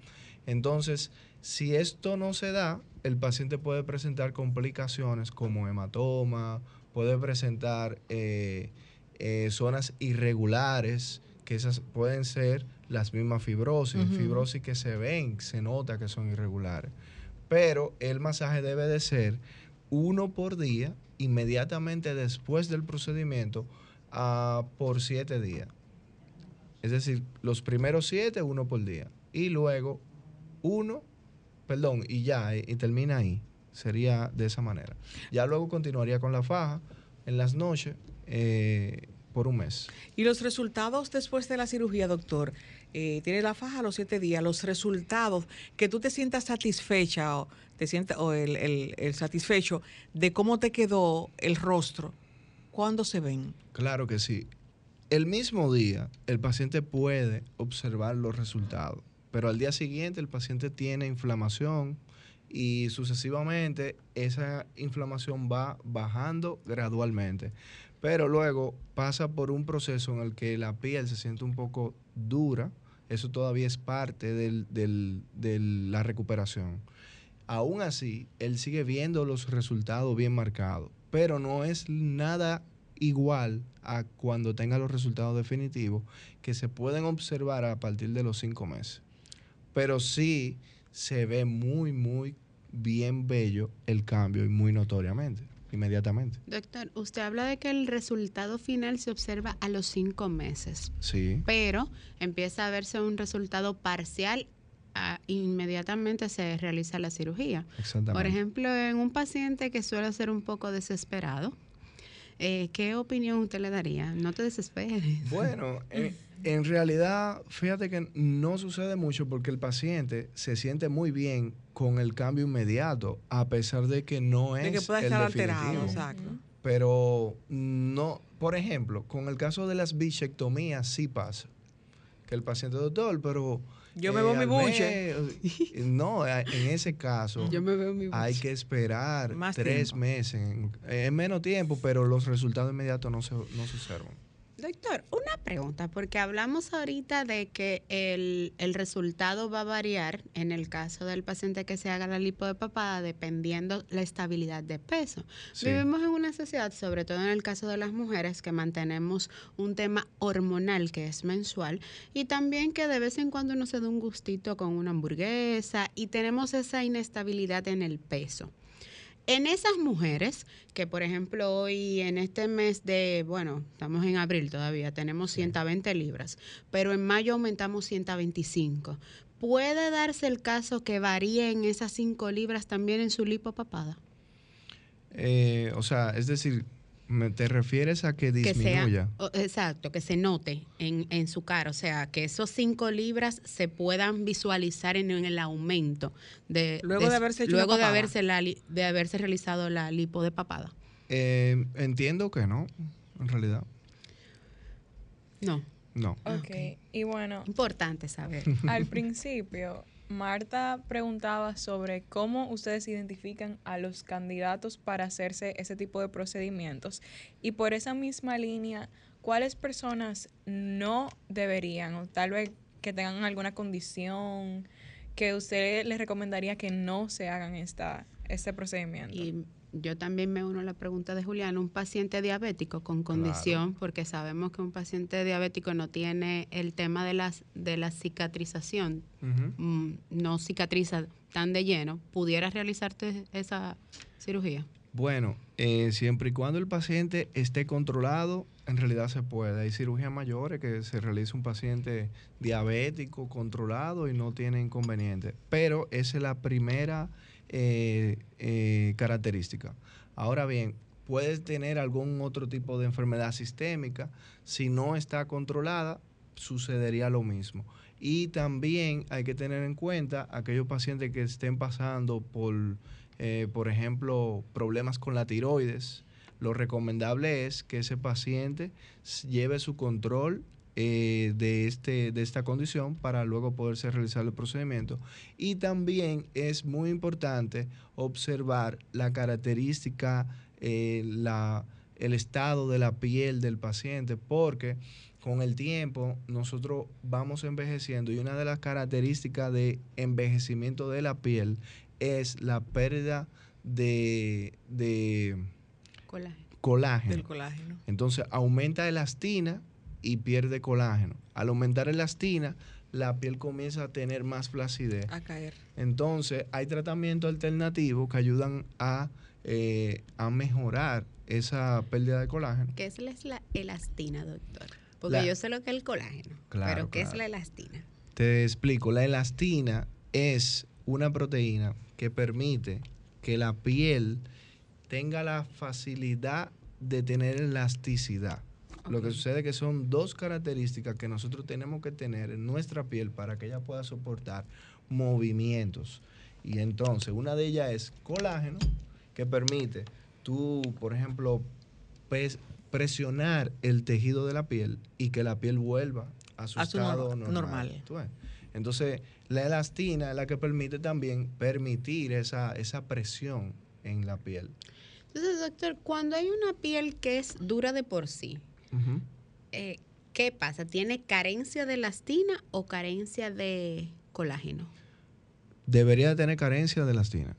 Entonces, si esto no se da, el paciente puede presentar complicaciones como hematoma, puede presentar eh, eh, zonas irregulares, que esas pueden ser las mismas fibrosis, fibrosis que se ven, se nota que son irregulares. Pero el masaje debe de ser uno por día, inmediatamente después del procedimiento, ah, por siete días. Es decir, los primeros siete, uno por día. Y luego uno, perdón, y ya, y, y termina ahí. Sería de esa manera. Ya luego continuaría con la faja en las noches eh, por un mes. Y los resultados después de la cirugía, doctor, eh, tiene la faja a los siete días, los resultados, que tú te sientas satisfecha o te sientas o el, el- el satisfecho de cómo te quedó el rostro, ¿cuándo se ven? Claro que sí. El mismo día, el paciente puede observar los resultados, pero al día siguiente el paciente tiene inflamación y sucesivamente esa inflamación va bajando gradualmente. Pero luego pasa por un proceso en el que la piel se siente un poco dura. Eso todavía es parte del- del- de la recuperación. Aún así, él sigue viendo los resultados bien marcados, pero no es nada igual a cuando tenga los resultados definitivos que se pueden observar a partir de los cinco meses. Pero sí se ve muy, muy bien bello el cambio y muy notoriamente, inmediatamente. Doctor, usted habla de que el resultado final se observa a los cinco meses, Sí, pero empieza a verse un resultado parcial ah, inmediatamente se realiza la cirugía. exactamente. Por ejemplo, en un paciente que suele ser un poco desesperado, eh, ¿qué opinión usted le daría? No te desesperes. Bueno, en, en realidad, fíjate que no sucede mucho porque el paciente se siente muy bien con el cambio inmediato, a pesar de que no es De que pueda el estar alterado, definitivo. exacto. Pero no, por ejemplo, con el caso de las bichectomías sí pasa. Que el paciente, doctor, pero... Yo me veo mi buche". mes", No, en ese caso Yo me veo mi hay que esperar Más tres tiempo. meses. En, en menos tiempo, pero los resultados inmediatos no se, no se observan. Doctor, una pregunta, porque hablamos ahorita de que el, el, resultado va a variar en el caso del paciente que se haga la lipo de papada dependiendo la estabilidad de peso. Sí. Vivimos en una sociedad, sobre todo en el caso de las mujeres, que mantenemos un tema hormonal que es mensual y también que de vez en cuando uno se da un gustito con una hamburguesa y tenemos esa inestabilidad en el peso. En esas mujeres, que por ejemplo hoy en este mes de, bueno, estamos en abril todavía, tenemos 120 libras, pero en mayo aumentamos 125. ¿Puede darse el caso que varíen esas 5 libras también en su lipopapada? Eh, o sea, es decir, ¿me ¿te refieres a que Que disminuya? sea, exacto, que se note en, en su cara, o sea, que esos 5 libras se puedan visualizar en, en el aumento de Luego de haberse hecho luego la de haberse la li- de haberse realizado la lipo de papada. Eh, entiendo que no, en realidad. No, No. Ok, y bueno, importante saber. al principio, Marta preguntaba sobre cómo ustedes identifican a los candidatos para hacerse ese tipo de procedimientos. Y por esa misma línea, ¿cuáles personas no deberían, o tal vez que tengan alguna condición, que usted les recomendaría que no se hagan esta, este procedimiento? Yo también me uno a la pregunta de Julián, un paciente diabético con condición, porque sabemos que un paciente diabético no tiene el tema de, las, de la cicatrización, mm, no cicatriza tan de lleno, ¿pudiera realizarte esa cirugía? Bueno, eh, siempre y cuando el paciente esté controlado, en realidad se puede. Hay cirugías mayores que se realiza un paciente diabético, controlado y no tiene inconveniente. Pero esa es la primera eh, eh, característica. Ahora bien, puedes tener algún otro tipo de enfermedad sistémica. Si no está controlada, sucedería lo mismo. Y también hay que tener en cuenta aquellos pacientes que estén pasando por, eh, por ejemplo, problemas con la tiroides. Lo recomendable es que ese paciente lleve su control eh, de, este, de esta condición para luego poderse realizar el procedimiento. Y también es muy importante observar la característica, eh, la, el estado de la piel del paciente, porque con el tiempo nosotros vamos envejeciendo y una de las características de envejecimiento de la piel es la pérdida de, de Colágeno. colágeno. Del colágeno. Entonces aumenta elastina y pierde colágeno. Al aumentar elastina, la piel comienza a tener más flacidez. A caer. Entonces hay tratamientos alternativos que ayudan a, eh, a mejorar esa pérdida de colágeno. ¿Qué es la, elastina, doctor? Porque La- yo sé lo que es el colágeno, Claro, pero ¿qué es la elastina? Te explico, la elastina es una proteína que permite que la piel tenga la facilidad de tener elasticidad. Lo que sucede es que son dos características que nosotros tenemos que tener en nuestra piel para que ella pueda soportar movimientos. Y entonces, una de ellas es colágeno, que permite tú, por ejemplo, pes- presionar el tejido de la piel y que la piel vuelva a su A su estado nor- normal. normal. Entonces, la elastina es la que permite también permitir esa, esa presión en la piel. Entonces, doctor, cuando hay una piel que es dura de por sí, Eh, ¿qué pasa? ¿Tiene carencia de elastina o carencia de colágeno? Debería tener carencia de elastina,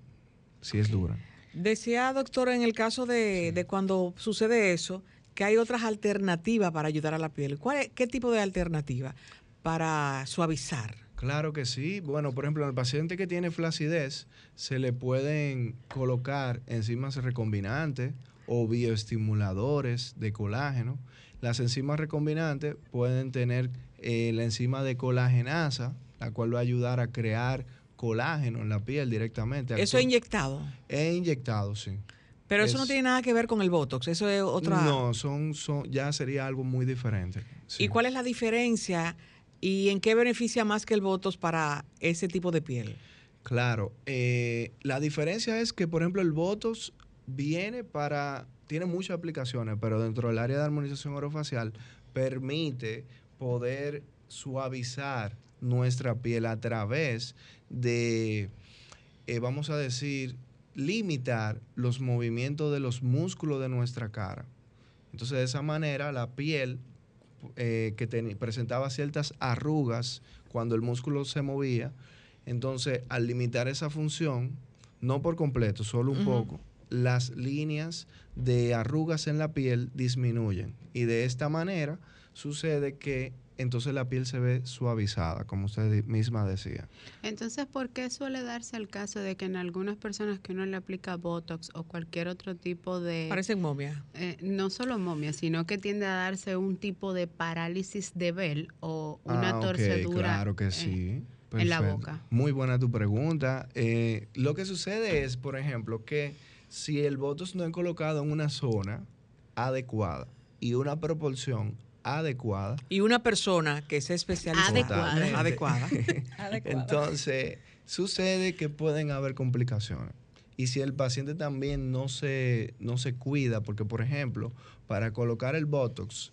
si es dura. Decía, doctor, en el caso de, de cuando sucede eso, que hay otras alternativas para ayudar a la piel. ¿Cuál es- ¿Qué tipo de alternativa para suavizar? Claro que sí. Bueno, por ejemplo, el paciente que tiene flacidez, se le pueden colocar enzimas recombinantes o bioestimuladores de colágeno. Las enzimas recombinantes pueden tener eh, la enzima de colagenasa, la cual va a ayudar a crear colágeno en la piel directamente. Eso es inyectado. Es inyectado, sí. Pero eso no tiene nada que ver con el Botox. Eso es otra. No, son, son, ya sería algo muy diferente. sí. ¿Y cuál es la diferencia y en qué beneficia más que el Botox para ese tipo de piel? Claro, eh, la diferencia es que, por ejemplo, el Botox viene para, tiene muchas aplicaciones, pero dentro del área de armonización orofacial permite poder suavizar nuestra piel a través de, eh, vamos a decir, limitar los movimientos de los músculos de nuestra cara. Entonces, de esa manera, la piel eh, que presentaba ciertas arrugas cuando el músculo se movía. Entonces, al limitar esa función, no por completo, solo un poco, las líneas de arrugas en la piel disminuyen. Y de esta manera sucede que entonces la piel se ve suavizada, como usted misma decía. Entonces, ¿por qué suele darse el caso de que en algunas personas que uno le aplica Botox o cualquier otro tipo de... Parecen momias. eh, no solo momia, sino que tiende a darse un tipo de parálisis de Bell o una Ah, torcedura claro que en- sí. en la boca. Muy buena tu pregunta. Eh, lo que sucede es, por ejemplo, que si el botox no es colocado en una zona adecuada y una proporción adecuada, Y una persona que sea especialista. Adecuada. Adecuada. Entonces sucede que pueden haber complicaciones. Y si el paciente también no se, no se cuida, porque por ejemplo, para colocar el Botox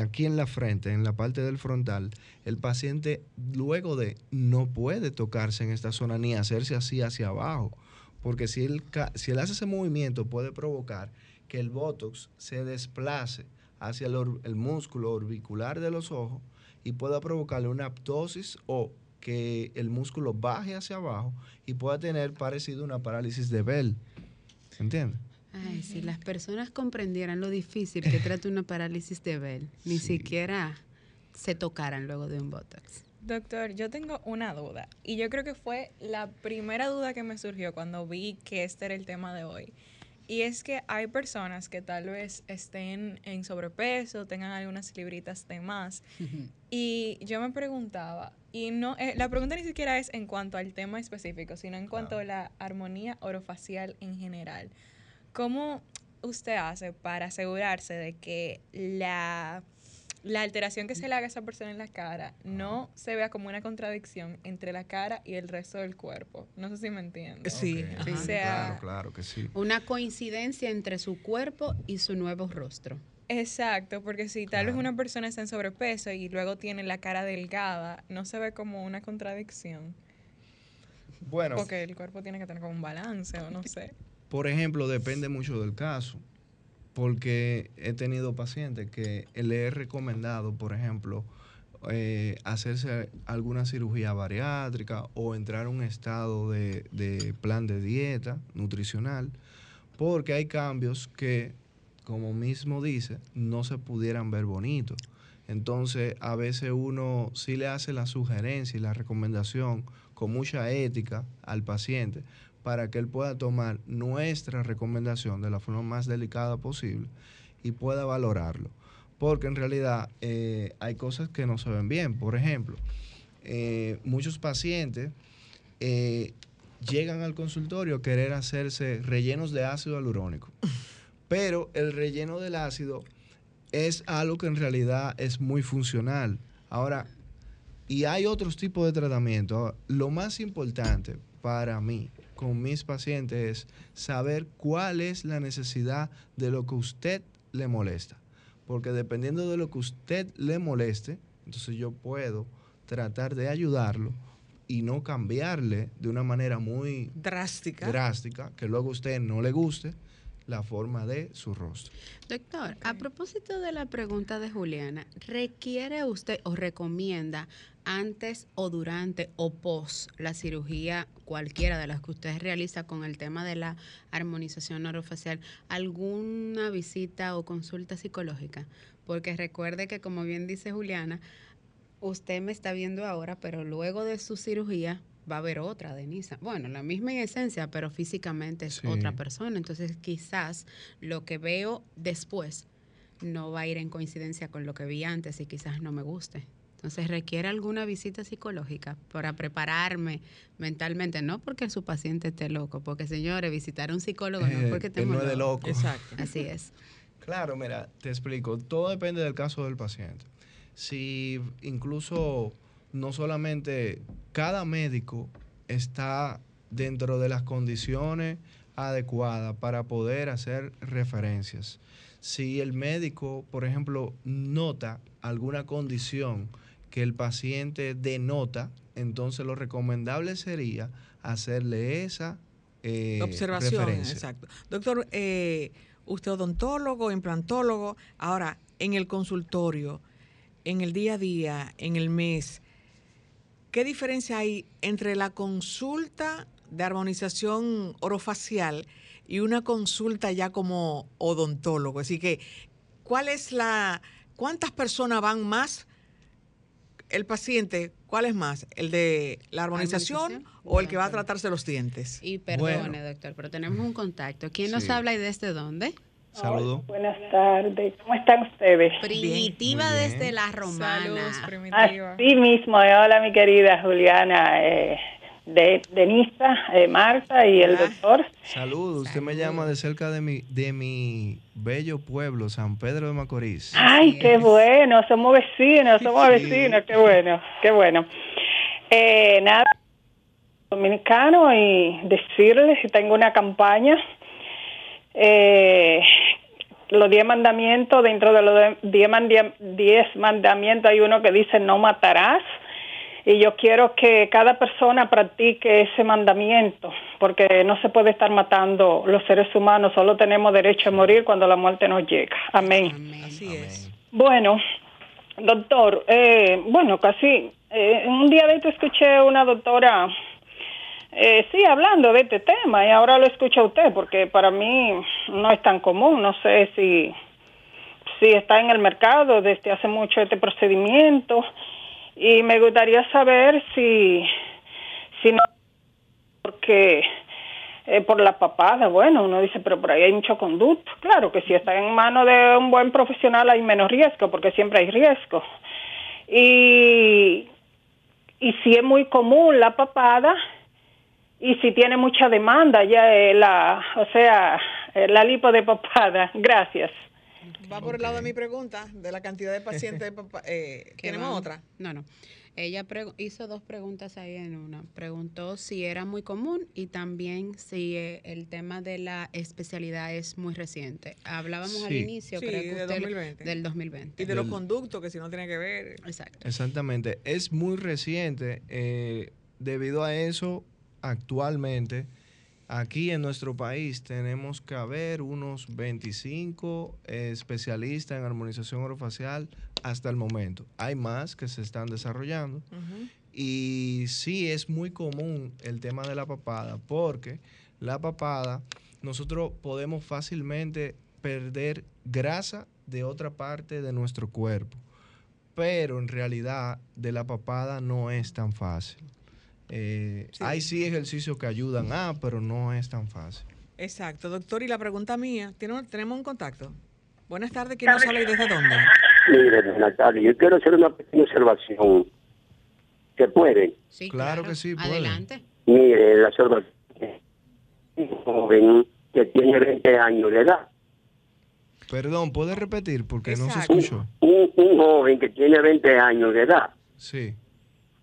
aquí en la frente, en la parte del frontal, el paciente luego de no puede tocarse en esta zona ni hacerse así hacia abajo, porque si él, si él hace ese movimiento puede provocar que el Botox se desplace hacia el, or- el músculo orbicular de los ojos y pueda provocarle una aptosis o que el músculo baje hacia abajo y pueda tener parecido a una parálisis de Bell. ¿Entiendes? Ay, si las personas comprendieran lo difícil que trata una parálisis de Bell, ni Sí. siquiera se tocaran luego de un Botox. Doctor, yo tengo una duda y yo creo que fue la primera duda que me surgió cuando vi que este era el tema de hoy. Y es que hay personas que tal vez estén en sobrepeso, tengan algunas libritas de más. Y yo me preguntaba, y no, eh, la pregunta ni siquiera es en cuanto al tema específico, sino en cuanto a la armonía orofacial en general. ¿Cómo usted hace para asegurarse de que la, la alteración que se le haga a esa persona en la cara no se vea como una contradicción entre la cara y el resto del cuerpo? No sé si me entiende. Sí. O sea- claro, claro que sí. Una coincidencia entre su cuerpo y su nuevo rostro. Exacto, porque si tal vez una persona está en sobrepeso y luego tiene la cara delgada, no se ve como una contradicción. Bueno, Porque el cuerpo tiene que tener como un balance o no sé. Por ejemplo, depende mucho del caso, porque he tenido pacientes que le he recomendado, por ejemplo, eh, hacerse alguna cirugía bariátrica o entrar a un estado de, de plan de dieta nutricional, porque hay cambios que, como mismo dice, no se pudieran ver bonitos. Entonces, a veces uno sí le hace la sugerencia y la recomendación con mucha ética al paciente para que él pueda tomar nuestra recomendación de la forma más delicada posible y pueda valorarlo. Porque en realidad eh, hay cosas que no se ven bien. Por ejemplo, eh, muchos pacientes eh, llegan al consultorio a querer hacerse rellenos de ácido hialurónico. Pero el relleno del ácido es algo que en realidad es muy funcional. Ahora, y hay otros tipos de tratamiento. Ahora, Lo más importante para mí con mis pacientes es saber cuál es la necesidad de lo que usted le molesta. Porque dependiendo de lo que usted le moleste, entonces yo puedo tratar de ayudarlo y no cambiarle de una manera muy Drástica. drástica, que luego a usted no le guste la forma de su rostro. Doctor, a propósito de la pregunta de Juliana, ¿requiere usted o recomienda antes o durante o post la cirugía, cualquiera de las que usted realiza con el tema de la armonización orofacial, alguna visita o consulta psicológica? Porque recuerde que, como bien dice Juliana, usted me está viendo ahora, pero luego de su cirugía va a haber otra, Denisa. Bueno, la misma en esencia, pero físicamente es Sí. otra persona. Entonces, quizás lo que veo después no va a ir en coincidencia con lo que vi antes y quizás no me guste. Entonces, requiere alguna visita psicológica para prepararme mentalmente, no porque su paciente esté loco, porque señores, visitar a un psicólogo no es Eh, porque él estemos no es de locos. loco. Exacto. Así es. Claro, mira, te explico. Todo depende del caso del paciente. Si incluso no solamente cada médico está dentro de las condiciones adecuadas para poder hacer referencias. Si el médico, por ejemplo, nota alguna condición que el paciente denota, entonces lo recomendable sería hacerle esa eh, Observación, referencia. exacto. Doctor, eh, usted odontólogo, implantólogo, ahora en el consultorio, en el día a día, en el mes, ¿qué diferencia hay entre la consulta de armonización orofacial y una consulta ya como odontólogo? Así que, ¿cuál es la, cuántas personas van más el paciente, ¿cuál es más? ¿El de la armonización, Armonización o el que va a tratarse los dientes? Y perdone, Bueno. doctor, pero tenemos un contacto. ¿Quién nos Sí. habla y desde dónde? Saludos. Buenas tardes, ¿cómo están ustedes? Primitiva bien. desde la romana. Saludos, primitiva. Así mismo, eh, hola mi querida Juliana, eh, de Denisa, eh, Marta y el doctor. Saludos. Usted me llama de cerca de mi, de mi bello pueblo, San Pedro de Macorís. Ay, qué bueno, somos vecinos, somos Sí. vecinos, qué bueno, qué bueno. Eh, nada, dominicano y decirles que tengo una campaña. Eh, los diez mandamientos, dentro de los diez, diez mandamientos hay uno que dice no matarás. Y yo quiero que cada persona practique ese mandamiento, porque no se puede estar matando los seres humanos, solo tenemos derecho a morir cuando la muerte nos llega. Amén. Amén. Así es. Bueno, doctor, eh, bueno, casi eh, un día de esto escuché una doctora, eh, sí, hablando de este tema y ahora lo escucha usted porque para mí no es tan común, no sé si, si está en el mercado desde hace mucho este procedimiento y me gustaría saber si, si no, porque eh, por la papada, bueno, uno dice, pero por ahí hay mucho conducto. Claro que si está en manos de un buen profesional hay menos riesgo, porque siempre hay riesgo. Y, y si es muy común la papada, y si tiene mucha demanda ya eh, la, o sea, eh, la lipo de papada. Gracias. Va por el lado de mi pregunta, de la cantidad de pacientes. de papa- eh, que ¿Tenemos van- otra? No, no. Ella hizo dos preguntas ahí en una. Preguntó si era muy común y también si eh, el tema de la especialidad es muy reciente. Hablábamos al inicio, Sí, creo que de usted- 2020. del 2020. Y de los conductos, que si no tiene que ver. Exacto. Exactamente. Es muy reciente. eh, debido a eso, actualmente, aquí en nuestro país tenemos que haber unos 25 eh, especialistas en armonización orofacial hasta el momento. Hay más que se están desarrollando. Y sí es muy común el tema de la papada, porque la papada nosotros podemos fácilmente perder grasa de otra parte de nuestro cuerpo, pero en realidad de la papada no es tan fácil. Eh, Sí. Hay sí ejercicios que ayudan a, pero no es tan fácil. Exacto, doctor. Y la pregunta mía, ¿tiene un- ¿tenemos un contacto? Buenas tardes, ¿quién nos habla y desde dónde? Mire, Natalia, yo quiero hacer una pequeña observación. ¿Se puede? Sí, Claro que sí, puede. Adelante. Mire, la observación. Un joven que tiene 20 años de edad. Perdón, ¿puede repetir? Porque no se escuchó. Un, un joven que tiene 20 años de edad. Sí.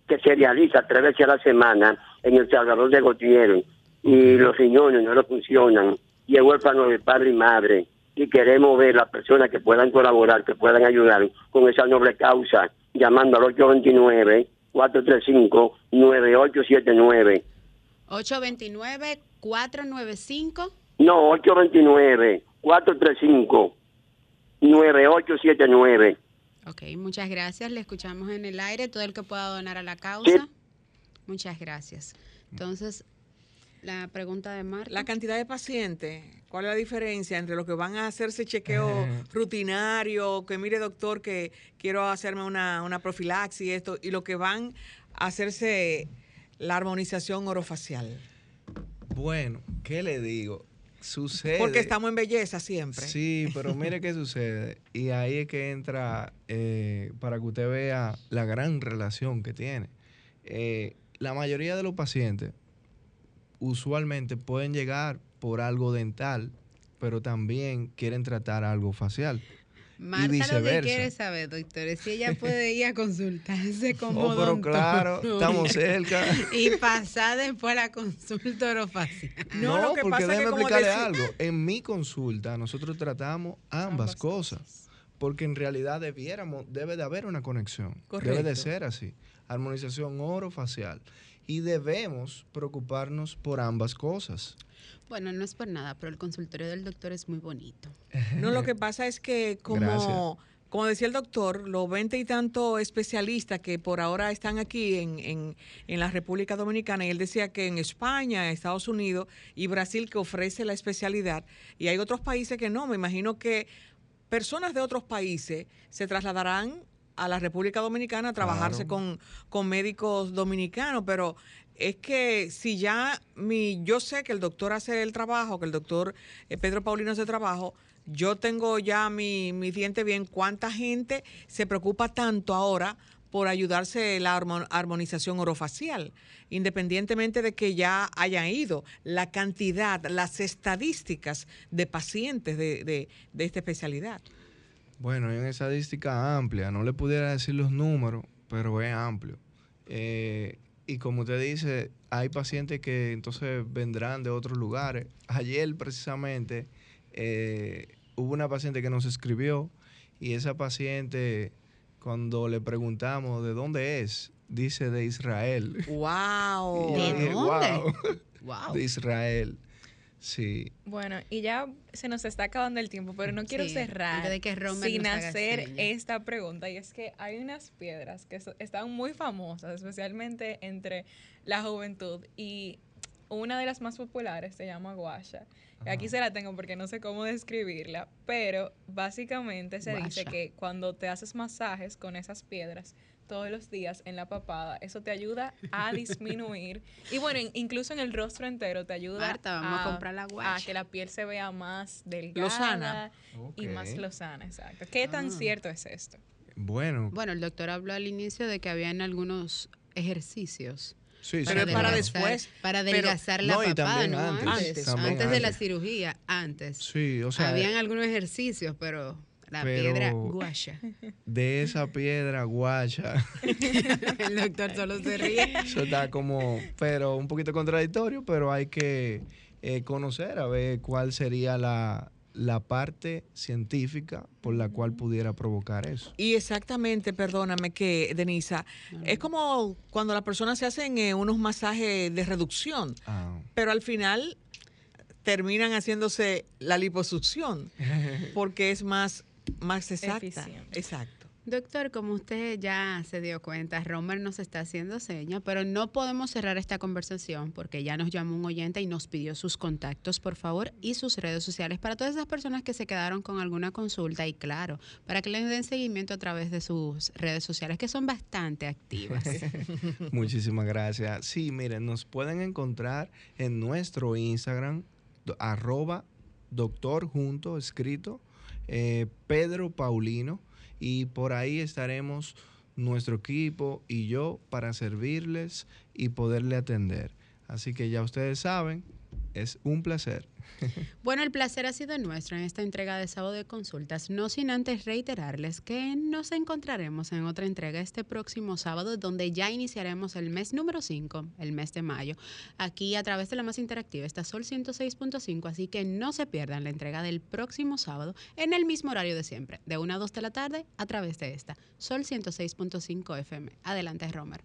Que se realiza tres veces a la semana en el Salvador de Gautier y los riñones no le funcionan y es huérfano de padre y madre y queremos ver las personas que puedan colaborar, que puedan ayudar con esa noble causa llamando al 829-435-9879. 829-495. No, 829-435-9879. Ok, muchas gracias. Le escuchamos en el aire. Todo el que pueda donar a la causa. Muchas gracias. Entonces, la pregunta de Marta. La cantidad de pacientes, ¿cuál es la diferencia entre los que van a hacerse chequeo rutinario, que mire doctor que quiero hacerme una, una profilaxis y esto, y los que van a hacerse la armonización orofacial? Bueno, ¿qué le digo? Sucede. Porque estamos en belleza siempre. Sí, pero mire qué sucede. Y ahí es que entra eh, para que usted vea la gran relación que tiene. Eh, la mayoría de los pacientes usualmente pueden llegar por algo dental, pero también quieren tratar algo facial. Marta lo que quiere saber, doctor, es si ella puede ir a consultarse como Oh, pero claro, estamos cerca. Y pasar después a la consulta orofacial. No, No, lo que porque pasa que como explicarle algo. En mi consulta nosotros tratamos ambas, Ambas cosas. Porque en realidad debiéramos, debe de haber una conexión. Debe Correcto. de ser así. Armonización orofacial. Y debemos preocuparnos por ambas cosas. Bueno, no es por nada, pero el consultorio del doctor es muy bonito. No, lo que pasa es que como Gracias. como decía el doctor, los veinte y tantos especialistas que por ahora están aquí en, en, en, la República Dominicana, y él decía que en España, Estados Unidos y Brasil que ofrece la especialidad, y hay otros países que no, me imagino que personas de otros países se trasladarán a la República Dominicana a trabajarse con, con médicos dominicanos, pero es que si ya mi, yo sé que el doctor hace el trabajo, que el doctor eh, Pedro Paulino hace el trabajo, yo tengo ya mi, mi diente bien, cuánta gente se preocupa tanto ahora por ayudarse la armonización orofacial, independientemente de que ya hayan ido, la cantidad, las estadísticas de pacientes de, de, de esta especialidad. Bueno, hay una estadística amplia, no le pudiera decir los números, pero es amplio. Eh, y como usted dice, hay pacientes que entonces vendrán de otros lugares. Ayer precisamente eh, hubo una paciente que nos escribió y esa paciente, cuando le preguntamos de dónde es, dice de Israel. ¡Wow! ¿De dónde? wow. De Israel. Sí. Bueno, y ya se nos está acabando el tiempo, pero no quiero Sí, cerrar de que sin hacer señas. esta pregunta. Y es que hay unas piedras que so- están muy famosas, especialmente entre la juventud. Y una de las más populares se llama guasha. Aquí se la tengo porque no sé cómo describirla, pero básicamente se dice que cuando te haces masajes con esas piedras todos los días en la papada, eso te ayuda a disminuir. y bueno, in- incluso en el rostro entero te ayuda Marta, vamos a comprar la a que la piel se vea más delgada Lozana. y más lozana, exacto. ¿Qué tan Ah. cierto es esto? Bueno, Bueno, el doctor habló al inicio de que habían algunos ejercicios. sí, Pero sí, es para después. Para Pero- adelgazar la no, papada, también no antes, antes. de la cirugía, antes. Sí, o sea, Habían algunos ejercicios, pero la Pero- piedra guasha. de esa piedra guacha, el doctor solo se ríe. eso está como, pero un poquito contradictorio, pero hay que eh, conocer a ver cuál sería la, la parte científica por la cual pudiera provocar eso. Y exactamente, perdóname que, Denisa, es como cuando las personas se hacen eh, unos masajes de reducción, Ah, pero al final terminan haciéndose la liposucción porque es más, más exacta. Eficiente. Exacto. Doctor, como usted ya se dio cuenta, Romer nos está haciendo señas, pero no podemos cerrar esta conversación porque ya nos llamó un oyente y nos pidió sus contactos, por favor, y sus redes sociales para todas esas personas que se quedaron con alguna consulta y claro, para que le den seguimiento a través de sus redes sociales que son bastante activas. Muchísimas gracias. Sí, miren, nos pueden encontrar en nuestro Instagram, arroba doctor junto, escrito, eh, Pedro Paulino, y por ahí estaremos nuestro equipo y yo para servirles y poderle atender. Así que ya ustedes saben, es un placer. Bueno, el placer ha sido nuestro en esta entrega de sábado de consultas, no sin antes reiterarles que nos encontraremos en otra entrega este próximo sábado, donde ya iniciaremos el mes número 5, el mes de mayo, aquí a través de la más interactiva, está Sol 106.5, así que no se pierdan la entrega del próximo sábado en el mismo horario de siempre, de 1 a 2 de la tarde, a través de esta, Sol 106.5 FM. Adelante, Romer.